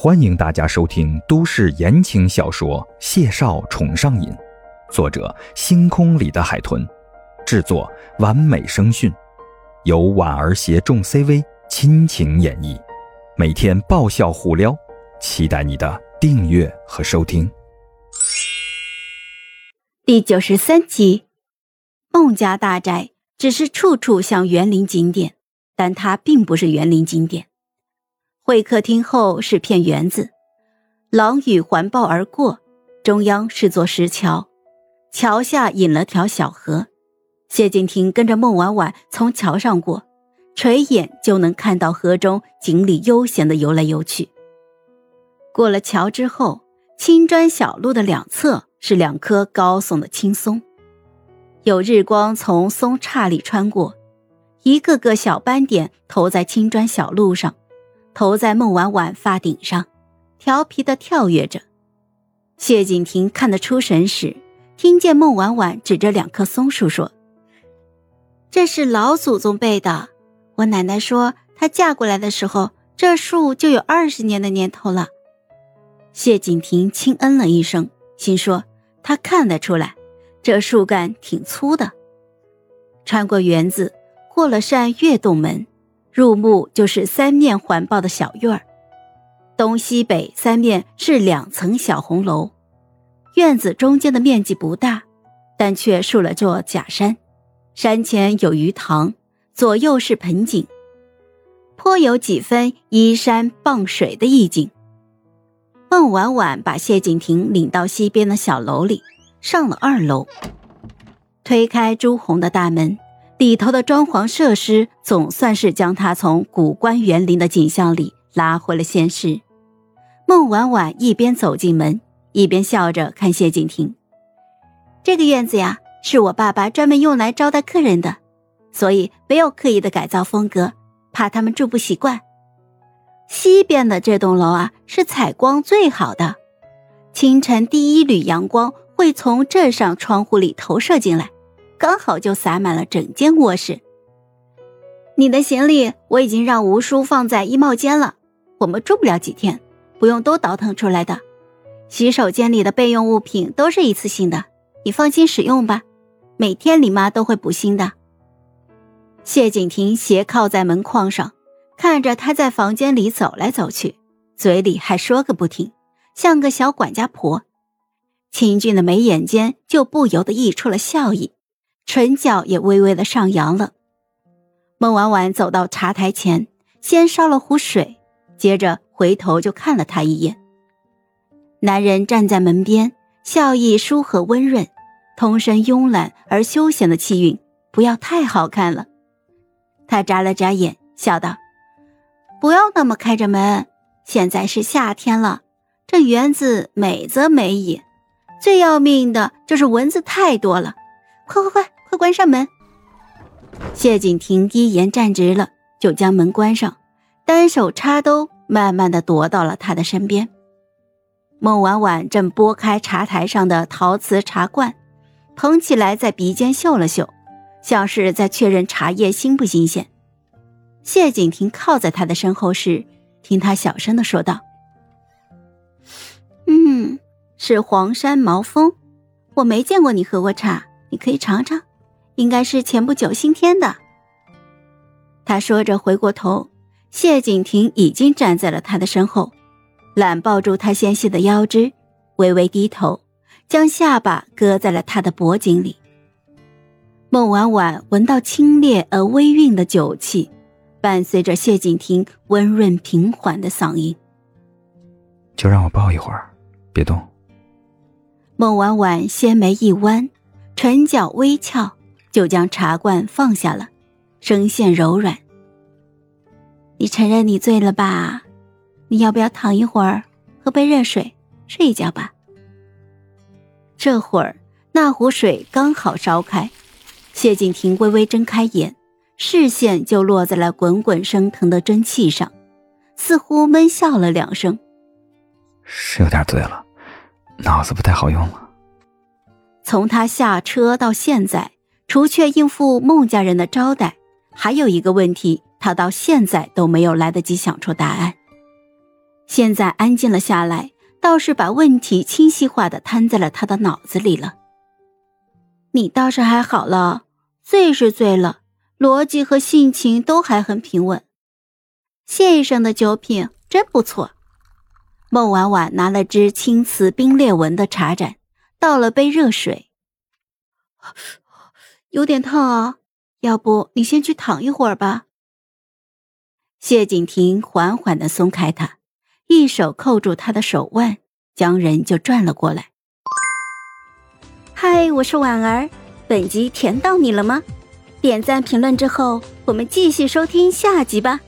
欢迎大家收听都市言情小说《谢少宠上瘾》，作者：星空里的海豚，制作：完美声讯，由婉儿携众 CV 亲情演绎，每天爆笑互撩，期待你的订阅和收听。第九十三集，孟家大宅只是处处像园林景点，但它并不是园林景点。会客厅后是片园子，廊宇环抱而过，中央是座石桥，桥下引了条小河。谢敬亭跟着孟婉婉从桥上过，垂眼就能看到河中锦鲤悠闲的游来游去。过了桥之后，青砖小路的两侧是两棵高耸的青松，有日光从松杈里穿过，一个个小斑点投在青砖小路上。头在孟婉婉发顶上，调皮的跳跃着。谢景亭看得出神时，听见孟婉婉指着两棵松树说：“这是老祖宗辈的。我奶奶说，她嫁过来的时候，这树就有二十年的年头了。”谢景亭轻嗯了一声，心说他看得出来，这树干挺粗的。穿过园子，过了扇月洞门。入目就是三面环抱的小院儿，东西北三面是两层小红楼。院子中间的面积不大，但却竖了座假山，山前有鱼塘，左右是盆景，颇有几分依山傍水的意境。孟婉婉把谢景亭领到西边的小楼里，上了二楼，推开朱红的大门。里头的装潢设施总算是将他从古关园林的景象里拉回了现实。孟婉婉一边走进门，一边笑着看谢景亭：“这个院子呀，是我爸爸专门用来招待客人的，所以没有刻意的改造风格，怕他们住不习惯。西边的这栋楼啊，是采光最好的，清晨第一缕阳光会从这扇窗户里投射进来。”刚好就洒满了整间卧室。你的行李我已经让吴叔放在衣帽间了，我们住不了几天，不用都倒腾出来的。洗手间里的备用物品都是一次性的，你放心使用吧。每天李妈都会补新的。谢景亭斜靠在门框上，看着他在房间里走来走去，嘴里还说个不停，像个小管家婆。清俊的眉眼间就不由得溢出了笑意。唇角也微微的上扬了。孟婉婉走到茶台前，先烧了壶水，接着回头就看了他一眼。男人站在门边，笑意舒和温润，通身慵懒而休闲的气韵，不要太好看了。他眨了眨眼，笑道：“不要那么开着门，现在是夏天了，这园子美则美矣，最要命的就是蚊子太多了。快快快！”快关上门！谢景亭一言站直了，就将门关上，单手插兜，慢慢的踱到了他的身边。孟婉婉正拨开茶台上的陶瓷茶罐，捧起来在鼻尖嗅了嗅，像是在确认茶叶新不新鲜。谢景亭靠在他的身后时，听他小声的说道：“嗯，是黄山毛峰，我没见过你喝过茶，你可以尝尝。”应该是前不久新添的。他说着，回过头，谢景亭已经站在了他的身后，揽抱住他纤细的腰肢，微微低头，将下巴搁在了他的脖颈里。孟婉婉闻到清冽而微韵的酒气，伴随着谢景亭温润平缓的嗓音：“就让我抱一会儿，别动。”孟婉婉纤眉一弯，唇角微翘。就将茶罐放下了，声线柔软。你承认你醉了吧？你要不要躺一会儿，喝杯热水，睡一觉吧？这会儿那壶水刚好烧开，谢景亭微微睁开眼，视线就落在了滚滚升腾的蒸汽上，似乎闷笑了两声。是有点醉了，脑子不太好用了。从他下车到现在。除却应付孟家人的招待，还有一个问题，他到现在都没有来得及想出答案。现在安静了下来，倒是把问题清晰化的摊在了他的脑子里了。你倒是还好了，醉是醉了，逻辑和性情都还很平稳。谢医生的酒品真不错。孟婉婉拿了只青瓷冰裂纹的茶盏，倒了杯热水。有点烫哦，要不你先去躺一会儿吧。谢景亭缓缓的松开他，一手扣住他的手腕，将人就转了过来。嗨，我是婉儿，本集甜到你了吗？点赞评论之后，我们继续收听下集吧。